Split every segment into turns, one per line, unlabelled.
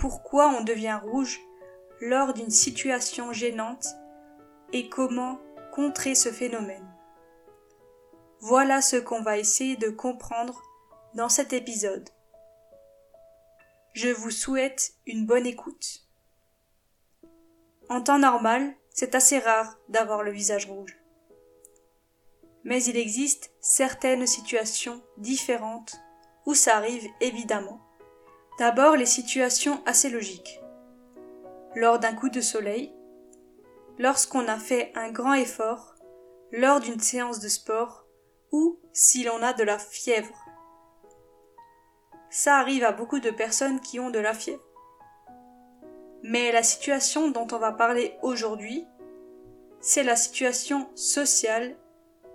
pourquoi on devient rouge lors d'une situation gênante et comment contrer ce phénomène. Voilà ce qu'on va essayer de comprendre dans cet épisode. Je vous souhaite une bonne écoute. En temps normal, c'est assez rare d'avoir le visage rouge. Mais il existe certaines situations différentes où ça arrive évidemment. D'abord les situations assez logiques. Lors d'un coup de soleil, lorsqu'on a fait un grand effort, lors d'une séance de sport ou si l'on a de la fièvre. Ça arrive à beaucoup de personnes qui ont de la fièvre. Mais la situation dont on va parler aujourd'hui, c'est la situation sociale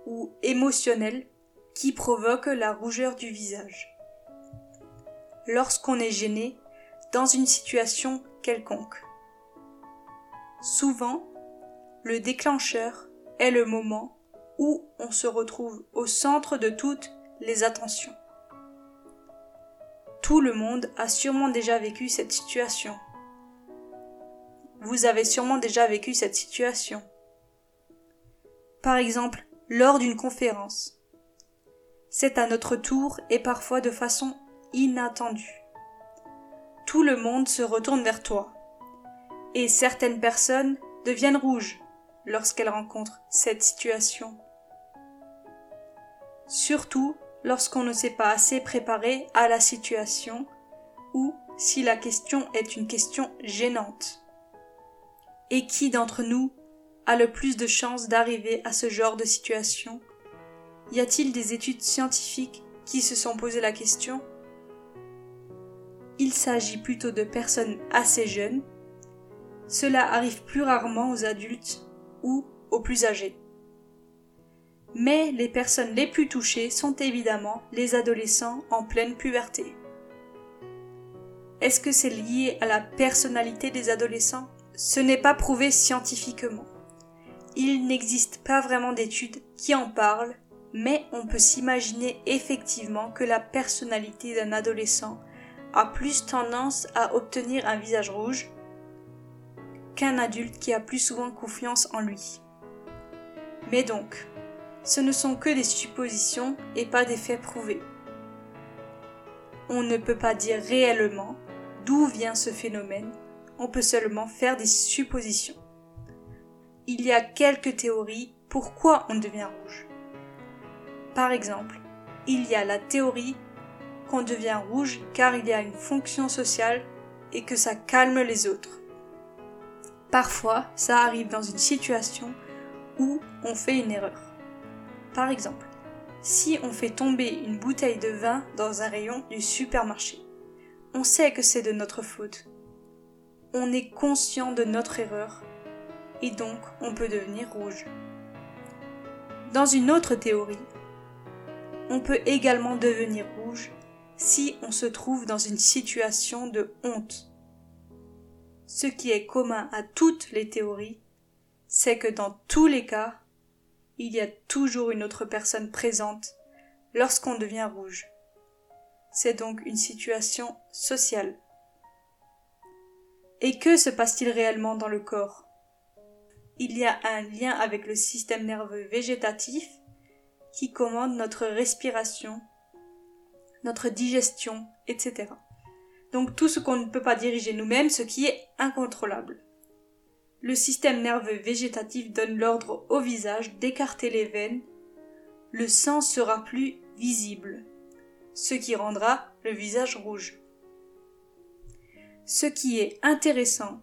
ou émotionnelle qui provoque la rougeur du visage lorsqu'on est gêné dans une situation quelconque. Souvent, le déclencheur est le moment où on se retrouve au centre de toutes les attentions. Tout le monde a sûrement déjà vécu cette situation. Vous avez sûrement déjà vécu cette situation. Par exemple, lors d'une conférence. C'est à notre tour et parfois de façon inattendu. Tout le monde se retourne vers toi. Et certaines personnes deviennent rouges lorsqu'elles rencontrent cette situation. Surtout lorsqu'on ne s'est pas assez préparé à la situation ou si la question est une question gênante. Et qui d'entre nous a le plus de chances d'arriver à ce genre de situation? Y a-t-il des études scientifiques qui se sont posé la question? Il s'agit plutôt de personnes assez jeunes. Cela arrive plus rarement aux adultes ou aux plus âgés. Mais les personnes les plus touchées sont évidemment les adolescents en pleine puberté. Est-ce que c'est lié à la personnalité des adolescents? Ce n'est pas prouvé scientifiquement. Il n'existe pas vraiment d'études qui en parlent, mais on peut s'imaginer effectivement que la personnalité d'un adolescent a plus tendance à obtenir un visage rouge qu'un adulte qui a plus souvent confiance en lui. Mais donc, ce ne sont que des suppositions et pas des faits prouvés. On ne peut pas dire réellement d'où vient ce phénomène, on peut seulement faire des suppositions. Il y a quelques théories pourquoi on devient rouge. Par exemple, il y a la théorie qu'on devient rouge car il y a une fonction sociale et que ça calme les autres. Parfois, ça arrive dans une situation où on fait une erreur. Par exemple, si on fait tomber une bouteille de vin dans un rayon du supermarché, on sait que c'est de notre faute. On est conscient de notre erreur et donc on peut devenir rouge. Dans une autre théorie, on peut également devenir si on se trouve dans une situation de honte. Ce qui est commun à toutes les théories, c'est que dans tous les cas, il y a toujours une autre personne présente lorsqu'on devient rouge. C'est donc une situation sociale. Et que se passe-t-il réellement dans le corps? Il y a un lien avec le système nerveux végétatif qui commande notre respiration notre digestion, etc. Donc tout ce qu'on ne peut pas diriger nous-mêmes, ce qui est incontrôlable. Le système nerveux végétatif donne l'ordre au visage d'écarter les veines. Le sang sera plus visible, ce qui rendra le visage rouge. Ce qui est intéressant,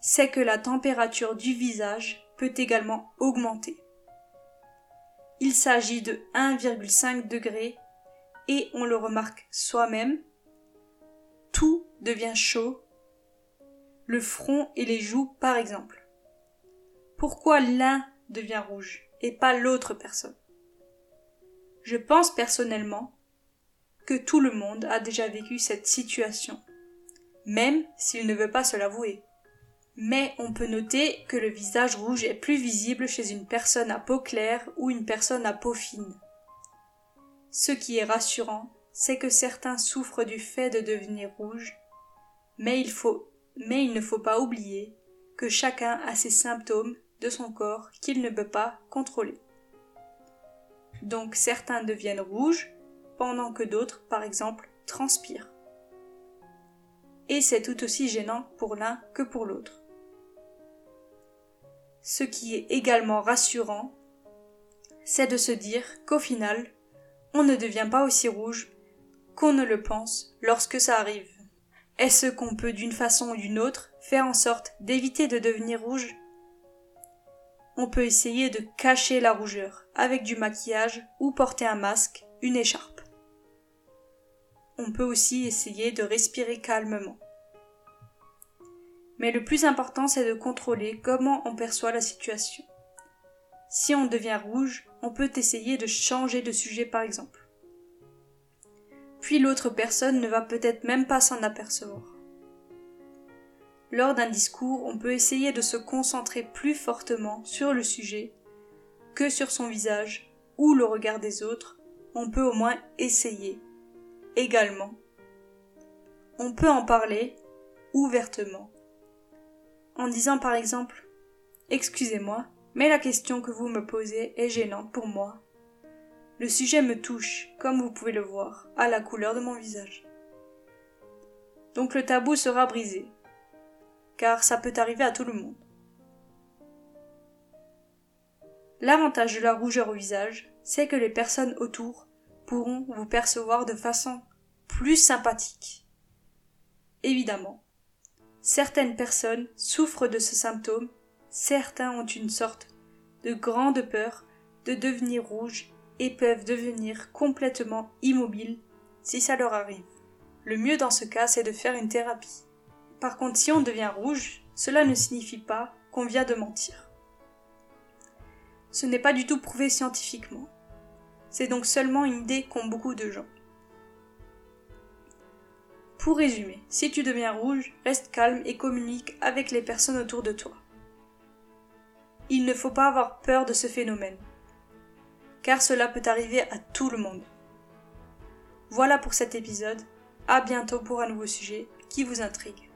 c'est que la température du visage peut également augmenter. Il s'agit de 1,5 degré et on le remarque soi-même, tout devient chaud, le front et les joues par exemple. Pourquoi l'un devient rouge et pas l'autre personne? Je pense personnellement que tout le monde a déjà vécu cette situation, même s'il ne veut pas se l'avouer. Mais on peut noter que le visage rouge est plus visible chez une personne à peau claire ou une personne à peau fine. Ce qui est rassurant, c'est que certains souffrent du fait de devenir rouges, Mais il faut, mais il ne faut pas oublier que chacun a ses symptômes de son corps qu'il ne peut pas contrôler. Donc certains deviennent rouges, pendant que d'autres, par exemple, transpirent. Et c'est tout aussi gênant pour l'un que pour l'autre. Ce qui est également rassurant, c'est de se dire qu'au final, on ne devient pas aussi rouge qu'on ne le pense lorsque ça arrive. Est-ce qu'on peut d'une façon ou d'une autre faire en sorte d'éviter de devenir rouge? On peut essayer de cacher la rougeur avec du maquillage ou porter un masque, une écharpe. On peut aussi essayer de respirer calmement. Mais le plus important, c'est de contrôler comment on perçoit la situation. Si on devient rouge, on peut essayer de changer de sujet par exemple. Puis l'autre personne ne va peut-être même pas s'en apercevoir. Lors d'un discours, on peut essayer de se concentrer plus fortement sur le sujet que sur son visage ou le regard des autres. On peut au moins essayer. Également, on peut en parler ouvertement en disant par exemple Excusez-moi, mais la question que vous me posez est gênante pour moi. Le sujet me touche, comme vous pouvez le voir, à la couleur de mon visage. Donc le tabou sera brisé, car ça peut arriver à tout le monde. L'avantage de la rougeur au visage, c'est que les personnes autour pourront vous percevoir de façon plus sympathique. Évidemment, Certaines personnes souffrent de ce symptôme, certains ont une sorte de grande peur de devenir rouge et peuvent devenir complètement immobiles si ça leur arrive. Le mieux dans ce cas, c'est de faire une thérapie. Par contre, si on devient rouge, cela ne signifie pas qu'on vient de mentir. Ce n'est pas du tout prouvé scientifiquement. C'est donc seulement une idée qu'ont beaucoup de gens. Pour résumer, si tu deviens rouge, reste calme et communique avec les personnes autour de toi. Il ne faut pas avoir peur de ce phénomène, car cela peut arriver à tout le monde. Voilà pour cet épisode, à bientôt pour un nouveau sujet qui vous intrigue.